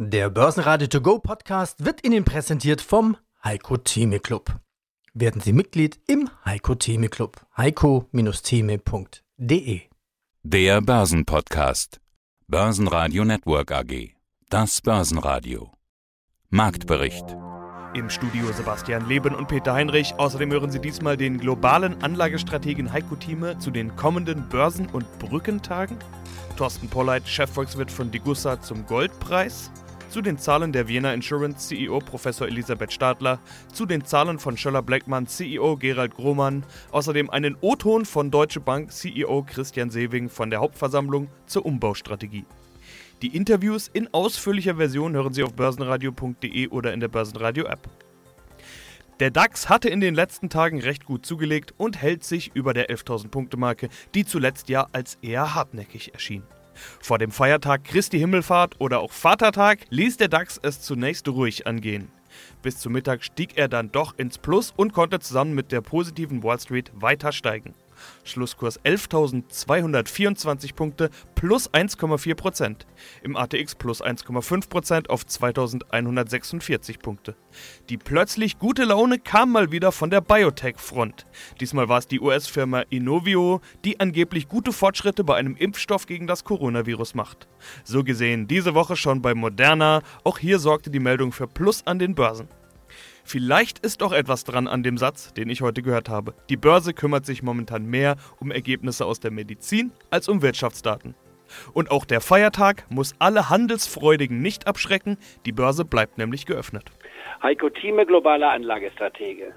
Der Börsenradio To Go Podcast wird Ihnen präsentiert vom Heiko Theme Club. Werden Sie Mitglied im Heiko Theme Club. heiko-theme.de Der Börsenpodcast. Börsenradio Network AG. Das Börsenradio. Marktbericht. Im Studio Sebastian Leben und Peter Heinrich. Außerdem hören Sie diesmal den globalen Anlagestrategen Heiko Thieme zu den kommenden Börsen- und Brückentagen. Thorsten Polleit, Chefvolkswirt von Degussa zum Goldpreis zu den Zahlen der Vienna Insurance CEO Professor Elisabeth Stadler, zu den Zahlen von Schöller Blackman CEO Gerald Grohmann, außerdem einen O-Ton von Deutsche Bank CEO Christian Sewing von der Hauptversammlung zur Umbaustrategie. Die Interviews in ausführlicher Version hören Sie auf börsenradio.de oder in der Börsenradio-App. Der DAX hatte in den letzten Tagen recht gut zugelegt und hält sich über der 11.000 Punkte Marke, die zuletzt ja als eher hartnäckig erschien. Vor dem Feiertag Christi Himmelfahrt oder auch Vatertag ließ der DAX es zunächst ruhig angehen. Bis zum Mittag stieg er dann doch ins Plus und konnte zusammen mit der positiven Wall Street weiter steigen. Schlusskurs 11.224 Punkte plus 1,4 Prozent. Im ATX plus 1,5 Prozent auf 2.146 Punkte. Die plötzlich gute Laune kam mal wieder von der Biotech-Front. Diesmal war es die US-Firma Inovio, die angeblich gute Fortschritte bei einem Impfstoff gegen das Coronavirus macht. So gesehen diese Woche schon bei Moderna. Auch hier sorgte die Meldung für Plus an den Börsen. Vielleicht ist doch etwas dran an dem Satz, den ich heute gehört habe. Die Börse kümmert sich momentan mehr um Ergebnisse aus der Medizin als um Wirtschaftsdaten. Und auch der Feiertag muss alle Handelsfreudigen nicht abschrecken, die Börse bleibt nämlich geöffnet. Heiko Thieme, globaler Anlagestratege.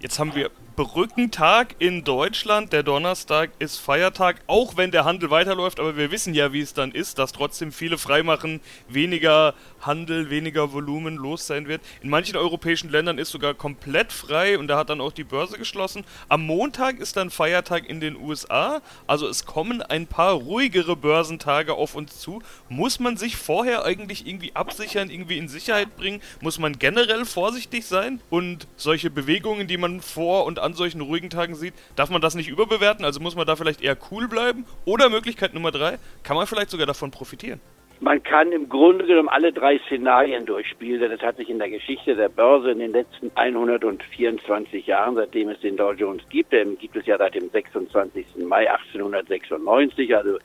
Jetzt haben wir Brückentag in Deutschland. Der Donnerstag ist Feiertag, auch wenn der Handel weiterläuft. Aber wir wissen ja, wie es dann ist, dass trotzdem viele freimachen, weniger Handel, weniger Volumen los sein wird. In manchen europäischen Ländern ist sogar komplett frei und da hat dann auch die Börse geschlossen. Am Montag ist dann Feiertag in den USA. Also es kommen ein paar ruhigere Börsentage auf uns zu. Muss man sich vorher eigentlich irgendwie absichern, irgendwie in Sicherheit bringen? Muss man generell vorsichtig sein? Und solche Bewegungen, die man vor und an solchen ruhigen Tagen sieht, darf man das nicht überbewerten? Also muss man da vielleicht eher cool bleiben? Oder Möglichkeit Nummer drei, kann man vielleicht sogar davon profitieren? Man kann im Grunde genommen alle drei Szenarien durchspielen, denn es hat sich in der Geschichte der Börse in den letzten 124 Jahren, seitdem es den Dow Jones gibt, gibt es ja seit dem 26. Mai 1896, also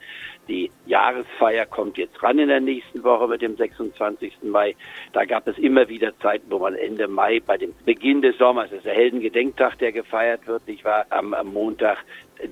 die Jahresfeier kommt jetzt ran in der nächsten Woche mit dem 26. Mai. Da gab es immer wieder Zeiten, wo man Ende Mai bei dem Beginn des Sommers, das ist der Heldengedenktag, der gefeiert wird, nicht wahr, am, am Montag,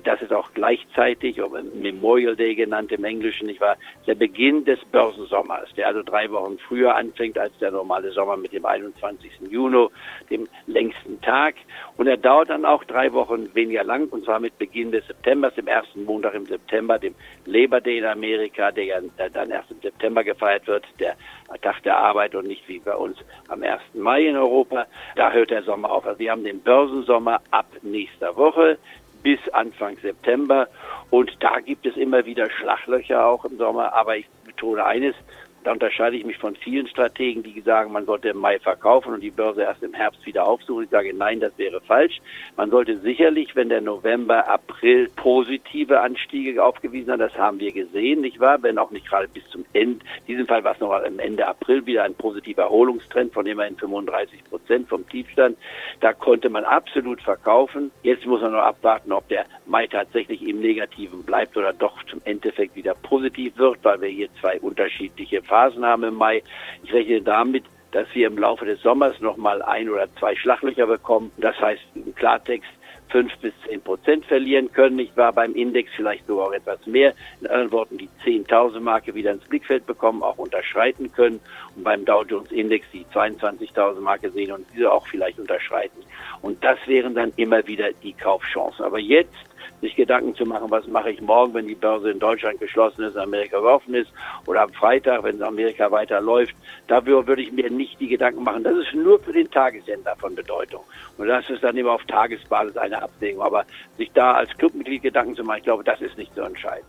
das ist auch gleichzeitig, Memorial Day genannt im Englischen, nicht wahr, der Beginn des Börsensommers, der also drei Wochen früher anfängt als der normale Sommer mit dem 21. Juni, dem längsten Tag. Und er dauert dann auch drei Wochen weniger lang, und zwar mit Beginn des Septembers, dem ersten Montag im September, dem Labor Day in Amerika, der ja dann erst im September gefeiert wird, der Tag der Arbeit und nicht wie bei uns am 1. Mai in Europa. Da hört der Sommer auf. Also wir haben den Börsensommer ab nächster Woche bis Anfang September. Und da gibt es immer wieder Schlaglöcher auch im Sommer. Aber ich betone eines, da unterscheide ich mich von vielen Strategen, die sagen, man sollte im Mai verkaufen und die Börse erst im Herbst wieder aufsuchen. Ich sage, nein, das wäre falsch. Man sollte sicherlich, wenn der November, April positive Anstiege aufgewiesen hat, das haben wir gesehen, nicht wahr? Wenn auch nicht gerade bis zum Ende. In diesem Fall war es noch am Ende April wieder ein positiver Erholungstrend von immerhin 35 Prozent vom Tiefstand. Da konnte man absolut verkaufen. Jetzt muss man noch abwarten, ob der Mai tatsächlich im Negativen bleibt oder doch zum Endeffekt wieder positiv wird, weil wir hier zwei unterschiedliche Phasen haben im Mai. Ich rechne damit, dass wir im Laufe des Sommers nochmal ein oder zwei Schlaglöcher bekommen. Das heißt im Klartext fünf bis zehn Prozent verlieren können. Ich war beim Index vielleicht sogar auch etwas mehr. In anderen Worten, die 10.000 Marke wieder ins Blickfeld bekommen, auch unterschreiten können und beim Dow Jones Index die 22.000 Marke sehen und diese auch vielleicht unterschreiten. Und das wären dann immer wieder die Kaufchancen. Aber jetzt sich Gedanken zu machen, was mache ich morgen, wenn die Börse in Deutschland geschlossen ist, Amerika offen ist oder am Freitag, wenn Amerika weiterläuft. Dafür würde ich mir nicht die Gedanken machen. Das ist nur für den Tagessender von Bedeutung. Und das ist dann immer auf Tagesbasis eine Abwägung. Aber sich da als Clubmitglied Gedanken zu machen, ich glaube, das ist nicht so entscheidend.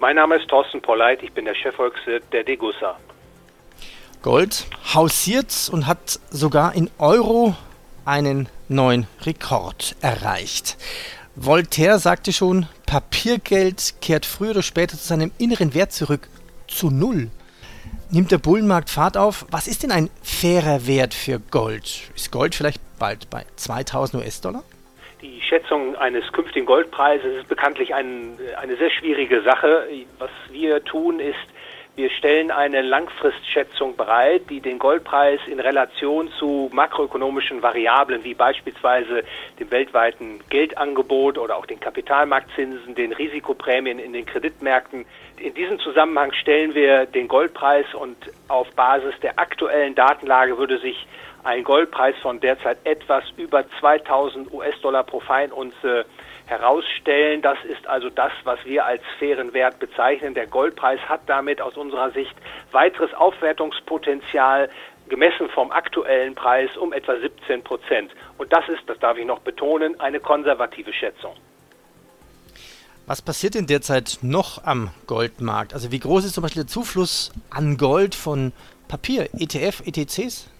Mein Name ist Thorsten Polleit, ich bin der Chefvolkswirt der Degussa. Gold hausiert und hat sogar in Euro einen neuen Rekord erreicht. Voltaire sagte schon, Papiergeld kehrt früher oder später zu seinem inneren Wert zurück, zu null. nimmt der Bullenmarkt Fahrt auf. Was ist denn ein fairer Wert für Gold? Ist Gold vielleicht bald bei 2000 US-Dollar? Die Schätzung eines künftigen Goldpreises ist bekanntlich ein, eine sehr schwierige Sache. Was wir tun, ist, wir stellen eine Langfristschätzung bereit, die den Goldpreis in Relation zu makroökonomischen Variablen wie beispielsweise dem weltweiten Geldangebot oder auch den Kapitalmarktzinsen, den Risikoprämien in den Kreditmärkten. In diesem Zusammenhang stellen wir den Goldpreis und auf Basis der aktuellen Datenlage würde sich ein Goldpreis von derzeit etwas über 2000 US-Dollar pro Feinunze herausstellen. Das ist also das, was wir als fairen Wert bezeichnen. Der Goldpreis hat damit aus unserer Sicht weiteres Aufwertungspotenzial gemessen vom aktuellen Preis um etwa 17 Prozent. Und das ist, das darf ich noch betonen, eine konservative Schätzung. Was passiert denn derzeit noch am Goldmarkt? Also wie groß ist zum Beispiel der Zufluss an Gold von Papier, ETF, ETCs?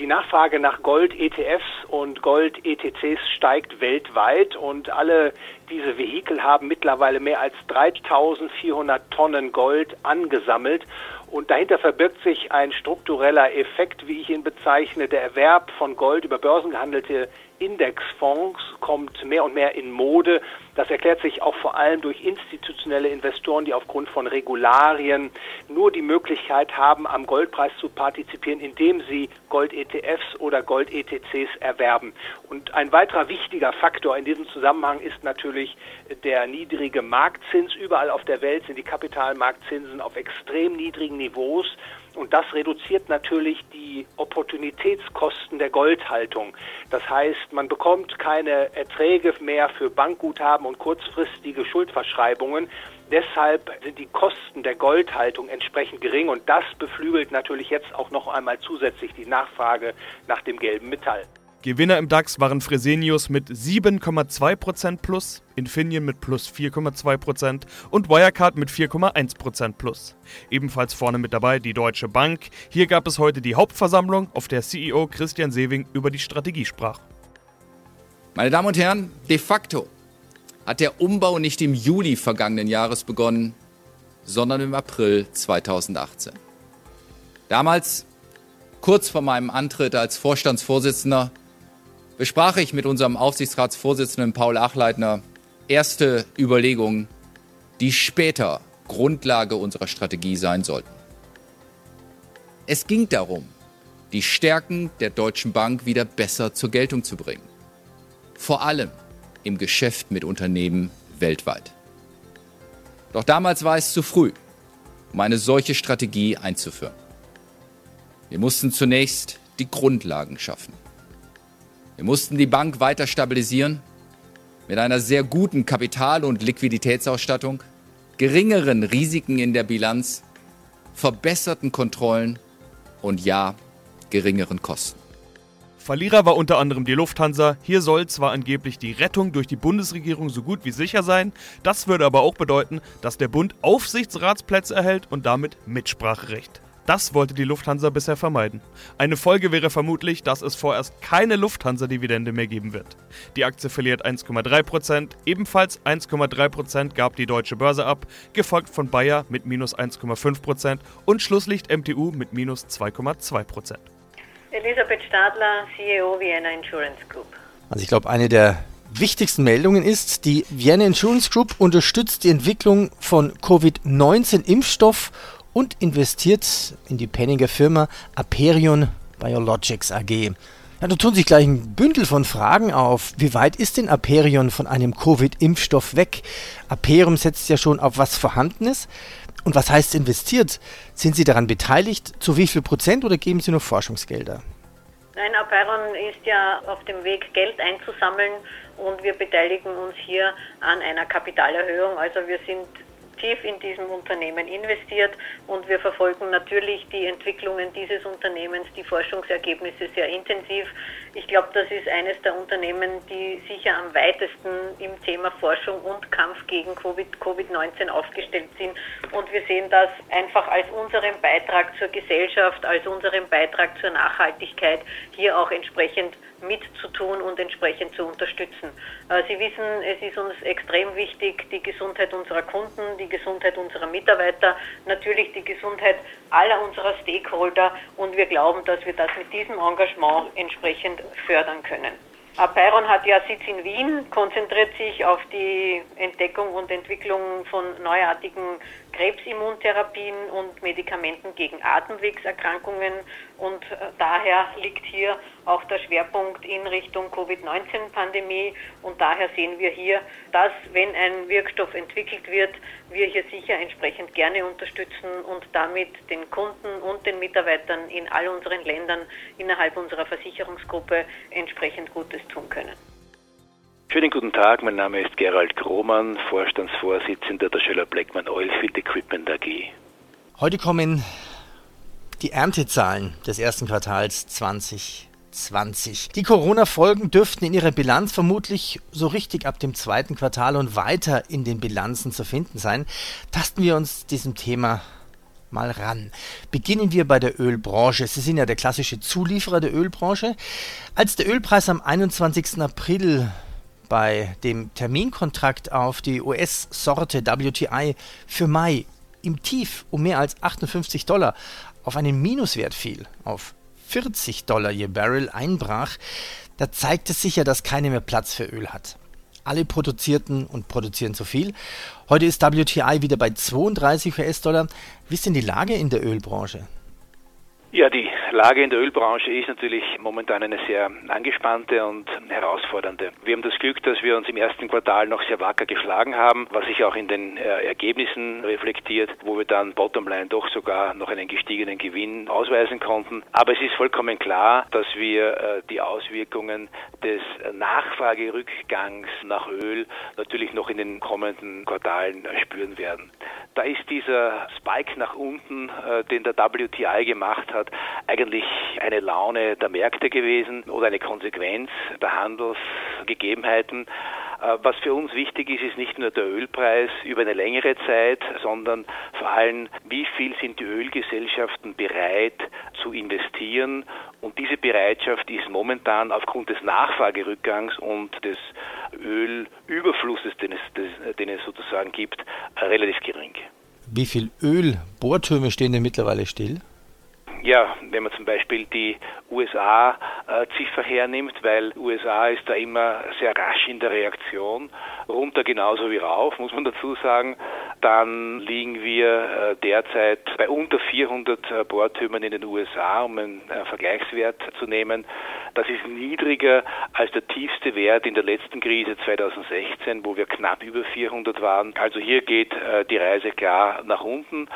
Die Nachfrage nach Gold-ETFs und Gold-ETCs steigt weltweit und alle diese Vehikel haben mittlerweile mehr als 3400 Tonnen Gold angesammelt. Und dahinter verbirgt sich ein struktureller Effekt, wie ich ihn bezeichne. Der Erwerb von Gold über börsengehandelte Indexfonds kommt mehr und mehr in Mode. Das erklärt sich auch vor allem durch institutionelle Investoren, die aufgrund von Regularien nur die Möglichkeit haben, am Goldpreis zu partizipieren, indem sie Gold-ETFs oder Gold-ETCs erwerben. Und ein weiterer wichtiger Faktor in diesem Zusammenhang ist natürlich der niedrige Marktzins. Überall auf der Welt sind die Kapitalmarktzinsen auf extrem niedrigen Niveaus. Und das reduziert natürlich die Opportunitätskosten der Goldhaltung. Das heißt, man bekommt keine Erträge mehr für Bankguthaben und kurzfristige Schuldverschreibungen. Deshalb sind die Kosten der Goldhaltung entsprechend gering und das beflügelt natürlich jetzt auch noch einmal zusätzlich die Nachfrage nach dem gelben Metall. Gewinner im DAX waren Fresenius mit 7,2% plus, Infineon mit plus 4,2% und Wirecard mit 4,1% plus. Ebenfalls vorne mit dabei die Deutsche Bank. Hier gab es heute die Hauptversammlung, auf der CEO Christian Sewing über die Strategie sprach. Meine Damen und Herren, de facto hat der Umbau nicht im Juli vergangenen Jahres begonnen, sondern im April 2018. Damals, kurz vor meinem Antritt als Vorstandsvorsitzender, besprach ich mit unserem Aufsichtsratsvorsitzenden Paul Achleitner erste Überlegungen, die später Grundlage unserer Strategie sein sollten. Es ging darum, die Stärken der Deutschen Bank wieder besser zur Geltung zu bringen. Vor allem im Geschäft mit Unternehmen weltweit. Doch damals war es zu früh, um eine solche Strategie einzuführen. Wir mussten zunächst die Grundlagen schaffen. Wir mussten die Bank weiter stabilisieren mit einer sehr guten Kapital- und Liquiditätsausstattung, geringeren Risiken in der Bilanz, verbesserten Kontrollen und ja, geringeren Kosten. Verlierer war unter anderem die Lufthansa. Hier soll zwar angeblich die Rettung durch die Bundesregierung so gut wie sicher sein, das würde aber auch bedeuten, dass der Bund Aufsichtsratsplätze erhält und damit Mitspracherecht. Das wollte die Lufthansa bisher vermeiden. Eine Folge wäre vermutlich, dass es vorerst keine Lufthansa-Dividende mehr geben wird. Die Aktie verliert 1,3%, ebenfalls 1,3% gab die deutsche Börse ab, gefolgt von Bayer mit minus 1,5% und Schlusslicht MTU mit minus 2,2%. Elisabeth Stadler, CEO Vienna Insurance Group. Also ich glaube, eine der wichtigsten Meldungen ist, die Vienna Insurance Group unterstützt die Entwicklung von Covid-19-Impfstoff und investiert in die Penninger Firma Aperion Biologics AG. Ja, da tun sich gleich ein Bündel von Fragen auf. Wie weit ist denn Aperion von einem Covid-Impfstoff weg? Aperion setzt ja schon auf was Vorhandenes. Und was heißt investiert? Sind Sie daran beteiligt? Zu wie viel Prozent oder geben Sie nur Forschungsgelder? Nein, Apeiron ist ja auf dem Weg, Geld einzusammeln und wir beteiligen uns hier an einer Kapitalerhöhung. Also wir sind tief in diesem Unternehmen investiert und wir verfolgen natürlich die Entwicklungen dieses Unternehmens, die Forschungsergebnisse sehr intensiv. Ich glaube, das ist eines der Unternehmen, die sicher am weitesten im Thema Forschung und Kampf gegen Covid-19 aufgestellt sind. Und wir sehen das einfach als unseren Beitrag zur Gesellschaft, als unseren Beitrag zur Nachhaltigkeit, hier auch entsprechend mitzutun und entsprechend zu unterstützen. Äh, Sie wissen, es ist uns extrem wichtig, die Gesundheit unserer Kunden, die Gesundheit unserer Mitarbeiter, natürlich die Gesundheit aller unserer Stakeholder und wir glauben, dass wir das mit diesem Engagement entsprechend fördern können. Apeiron hat ja Sitz in Wien, konzentriert sich auf die Entdeckung und Entwicklung von neuartigen Krebsimmuntherapien und Medikamenten gegen Atemwegserkrankungen und äh, daher liegt hier auch der Schwerpunkt in Richtung Covid-19-Pandemie und daher sehen wir hier, dass wenn ein Wirkstoff entwickelt wird, wir hier sicher entsprechend gerne unterstützen und damit den Kunden und den Mitarbeitern in all unseren Ländern innerhalb unserer Versicherungsgruppe entsprechend Gutes tun können. Schönen guten Tag, mein Name ist Gerald Krohmann, Vorstandsvorsitzender der Schöller Blackman Oilfield Equipment AG. Heute kommen die Erntezahlen des ersten Quartals 2020. Die Corona-Folgen dürften in ihrer Bilanz vermutlich so richtig ab dem zweiten Quartal und weiter in den Bilanzen zu finden sein. Tasten wir uns diesem Thema mal ran. Beginnen wir bei der Ölbranche. Sie sind ja der klassische Zulieferer der Ölbranche. Als der Ölpreis am 21. April bei dem Terminkontrakt auf die US-Sorte WTI für Mai im Tief um mehr als 58 Dollar auf einen Minuswert fiel, auf 40 Dollar je Barrel einbrach, da zeigt es sich ja, dass keiner mehr Platz für Öl hat. Alle produzierten und produzieren zu viel. Heute ist WTI wieder bei 32 US-Dollar. Wie ist denn die Lage in der Ölbranche? Ja, die Lage in der Ölbranche ist natürlich momentan eine sehr angespannte und herausfordernde. Wir haben das Glück, dass wir uns im ersten Quartal noch sehr wacker geschlagen haben, was sich auch in den äh, Ergebnissen reflektiert, wo wir dann bottomline doch sogar noch einen gestiegenen Gewinn ausweisen konnten. Aber es ist vollkommen klar, dass wir äh, die Auswirkungen des Nachfragerückgangs nach Öl natürlich noch in den kommenden Quartalen spüren werden. Da ist dieser Spike nach unten, äh, den der WTI gemacht hat, eigentlich eine Laune der Märkte gewesen oder eine Konsequenz der Handelsgegebenheiten. Äh, was für uns wichtig ist, ist nicht nur der Ölpreis über eine längere Zeit, sondern vor allem, wie viel sind die Ölgesellschaften bereit zu investieren. Und diese Bereitschaft ist momentan aufgrund des Nachfragerückgangs und des Ölüberflusses, den es, den es sozusagen gibt, relativ gering. Wie viel Ölbohrtürme stehen denn mittlerweile still? Ja, wenn man zum Beispiel die USA-Ziffer hernimmt, weil USA ist da immer sehr rasch in der Reaktion, runter genauso wie rauf, muss man dazu sagen, dann liegen wir äh, derzeit bei unter 400 äh, Bohrtürmen in den USA, um einen äh, Vergleichswert zu nehmen. Das ist niedriger als der tiefste Wert in der letzten Krise 2016, wo wir knapp über 400 waren. Also hier geht die Reise klar nach unten.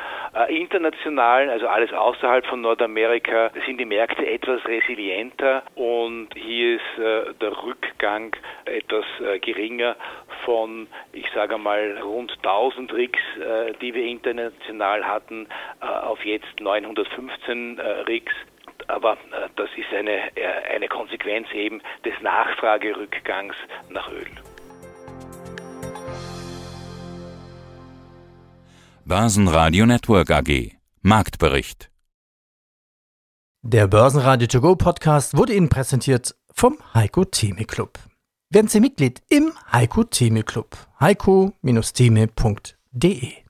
International, also alles außerhalb von Nordamerika, sind die Märkte etwas resilienter und hier ist der Rückgang etwas geringer von, ich sage mal, rund 1000 Rigs, äh, die wir international hatten, äh, auf jetzt 915 äh, Rigs. Aber das ist eine, eine Konsequenz eben des Nachfragerückgangs nach Öl. Börsenradio Network AG Marktbericht Der Börsenradio To Go Podcast wurde Ihnen präsentiert vom Heiko Theme Club. Werden Sie Mitglied im Heiko Theme Club. heiko-theme.de